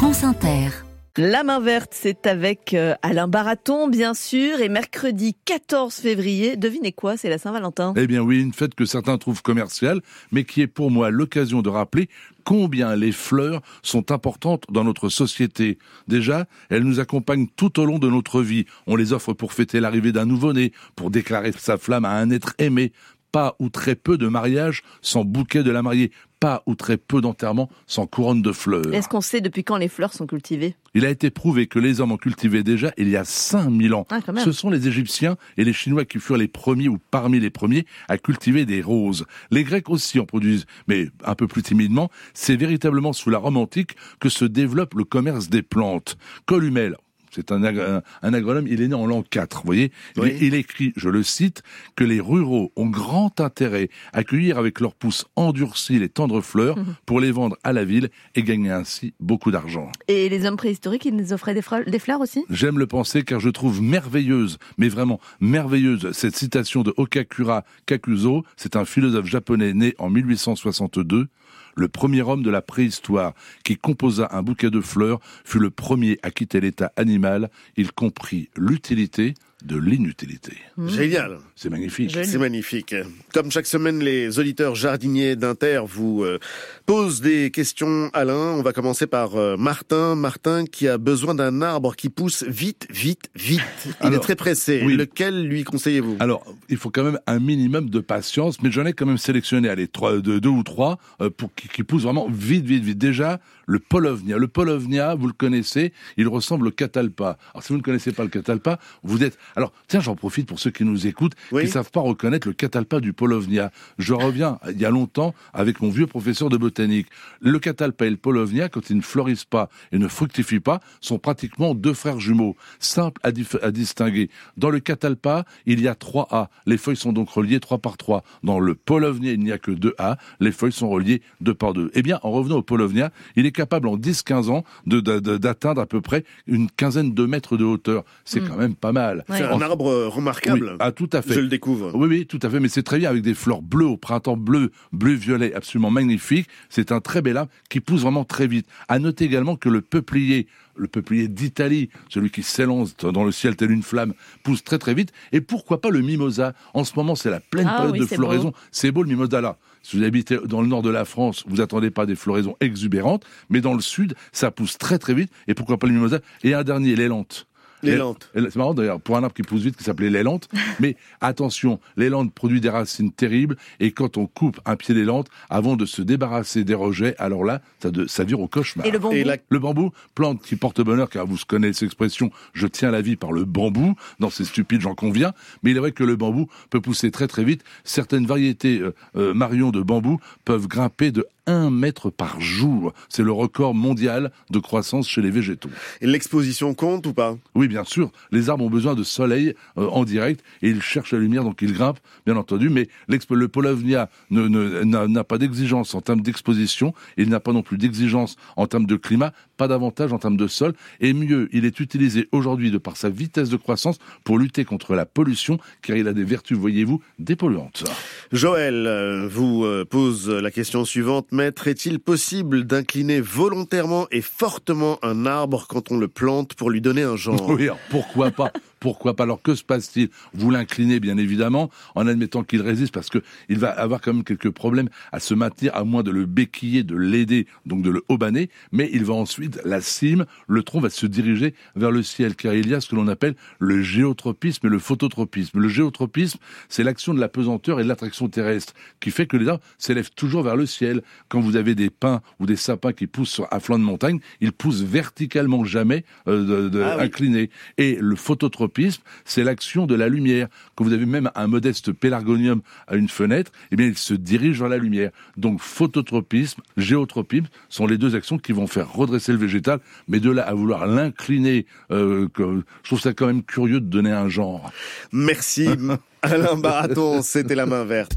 France Inter. La main verte, c'est avec euh, Alain Baraton, bien sûr, et mercredi 14 février, devinez quoi, c'est la Saint-Valentin. Eh bien oui, une fête que certains trouvent commerciale, mais qui est pour moi l'occasion de rappeler combien les fleurs sont importantes dans notre société. Déjà, elles nous accompagnent tout au long de notre vie. On les offre pour fêter l'arrivée d'un nouveau-né, pour déclarer sa flamme à un être aimé, pas ou très peu de mariages sans bouquet de la mariée, pas ou très peu d'enterrements sans couronne de fleurs. Est-ce qu'on sait depuis quand les fleurs sont cultivées? Il a été prouvé que les hommes en cultivaient déjà il y a 5000 ans. Ah. Ce sont les Égyptiens et les Chinois qui furent les premiers ou parmi les premiers à cultiver des roses. Les Grecs aussi en produisent, mais un peu plus timidement. C'est véritablement sous la Rome antique que se développe le commerce des plantes. Columel, c'est un, ag- un- un agronome, il est né en l'an 4, vous voyez. Oui. Il, il écrit, je le cite, que les ruraux ont grand intérêt à cueillir avec leurs pousses endurcies les tendres fleurs Mhm. pour les vendre à la ville et gagner ainsi beaucoup d'argent. Et les hommes préhistoriques, ils nous offraient des, fleurs- des fleurs aussi? J'aime le penser car je trouve merveilleuse, mais vraiment merveilleuse, cette citation de Okakura Kakuzo. C'est un philosophe japonais né en 1862. Le premier homme de la préhistoire qui composa un bouquet de fleurs fut le premier à quitter l'état animal. Il comprit l'utilité de l'inutilité. Génial. C'est magnifique. C'est magnifique. Comme chaque semaine, les auditeurs jardiniers d'Inter vous euh, posent des questions. Alain, on va commencer par euh, Martin. Martin qui a besoin d'un arbre qui pousse vite, vite, vite. Il Alors, est très pressé. oui. Lequel lui conseillez-vous? Alors, il faut quand même un minimum de patience, mais j'en ai quand même sélectionné, allez, trois, deux, deux ou trois, euh, pour qui, qui poussent vraiment vite, vite, vite. Déjà, le Polovnia. Le Polovnia, vous le connaissez, il ressemble au catalpa. Alors, si vous ne connaissez pas le catalpa, vous êtes... Alors, tiens, j'en profite pour ceux qui nous écoutent, Oui. qui ne savent pas reconnaître le catalpa du Polovnia. Je reviens, il y a longtemps, avec mon vieux professeur de botanique. Le catalpa et le Polovnia, quand ils ne fleurissent pas et ne fructifient pas, sont pratiquement deux frères jumeaux, simples à, distinguer. Dans le catalpa, il y a trois A. Les feuilles sont donc reliées trois par trois. Dans le Polovnia, il n'y a que deux A. Les feuilles sont reliées deux par deux. Eh bien, en revenant au Polovnia, il est capable en 10-15 ans de- de- de- d'atteindre à peu près une quinzaine de mètres de hauteur. C'est quand même pas mal. Ouais. C'est un arbre euh, remarquable. Oui, ah, tout à fait. Je le découvre. Oui, oui, tout à fait. Mais c'est très bien avec des fleurs bleues au printemps, bleu, bleu-violet, absolument magnifique. C'est un très bel arbre qui pousse vraiment très vite. À noter également que le peuplier, le peuplier d'Italie, celui qui s'élance dans le ciel tel une flamme, pousse très très vite. Et pourquoi pas le mimosa? En ce moment, c'est la pleine Ah période oui, de floraison. beau. C'est beau le mimosa là. Si vous habitez dans le nord de la France, vous attendez pas des floraisons exubérantes, mais dans le sud, ça pousse très très vite. Et pourquoi pas le mimosa? Et un dernier, l'élante. L'élante. Et C'est marrant d'ailleurs, pour un arbre qui pousse vite, qui s'appelait l'élante. Mais attention, l'élante produit des racines terribles, et quand on coupe un pied d'élante, avant de se débarrasser des rejets, alors là, ça, de- ça vire au cauchemar. Et le bambou Et la Le bambou, plante qui porte bonheur, car vous connaissez l'expression « je tiens la vie par le bambou », non c'est stupide, j'en conviens, mais il est vrai que le bambou peut pousser très très vite. Certaines variétés euh, euh, marions de bambou peuvent grimper de 1 mètre par jour. C'est le record mondial de croissance chez les végétaux. Et l'exposition compte ou pas? Oui, bien sûr, les arbres ont besoin de soleil euh, en direct et ils cherchent la lumière, donc ils grimpent, bien entendu. Mais le Polovnia n'a pas d'exigence en termes d'exposition, il n'a pas non plus d'exigence en termes de climat, pas d'avantage en termes de sol. Et mieux, il est utilisé aujourd'hui de par sa vitesse de croissance pour lutter contre la pollution, car il a des vertus, voyez-vous, dépolluantes. Joël euh, vous euh, pose la question suivante. Maître, est-il possible d'incliner volontairement et fortement un arbre quand on le plante pour lui donner un genre? Oui, pourquoi pas? Pourquoi pas Alors que se passe-t-il? Vous l'inclinez bien évidemment en admettant qu'il résiste parce que il va avoir quand même quelques problèmes à se maintenir à moins de le béquiller, de l'aider, donc de le haubonner, mais il va ensuite la cime, le tronc va se diriger vers le ciel car il y a ce que l'on appelle le géotropisme et le phototropisme. Le géotropisme, c'est l'action de la pesanteur et de l'attraction terrestre qui fait que les arbres s'élèvent toujours vers le ciel. Quand vous avez des pins ou des sapins qui poussent sur- à flanc de montagne, ils poussent verticalement jamais euh, de, de- Ah oui. inclinés. Et le phototropisme, c'est l'action de la lumière. Quand vous avez même un modeste pélargonium à une fenêtre, eh bien, il se dirige vers la lumière. Donc, phototropisme, géotropisme sont les deux actions qui vont faire redresser le végétal. Mais de là à vouloir l'incliner, euh, je trouve ça quand même curieux de donner un genre. Merci Alain Baraton, c'était la main verte.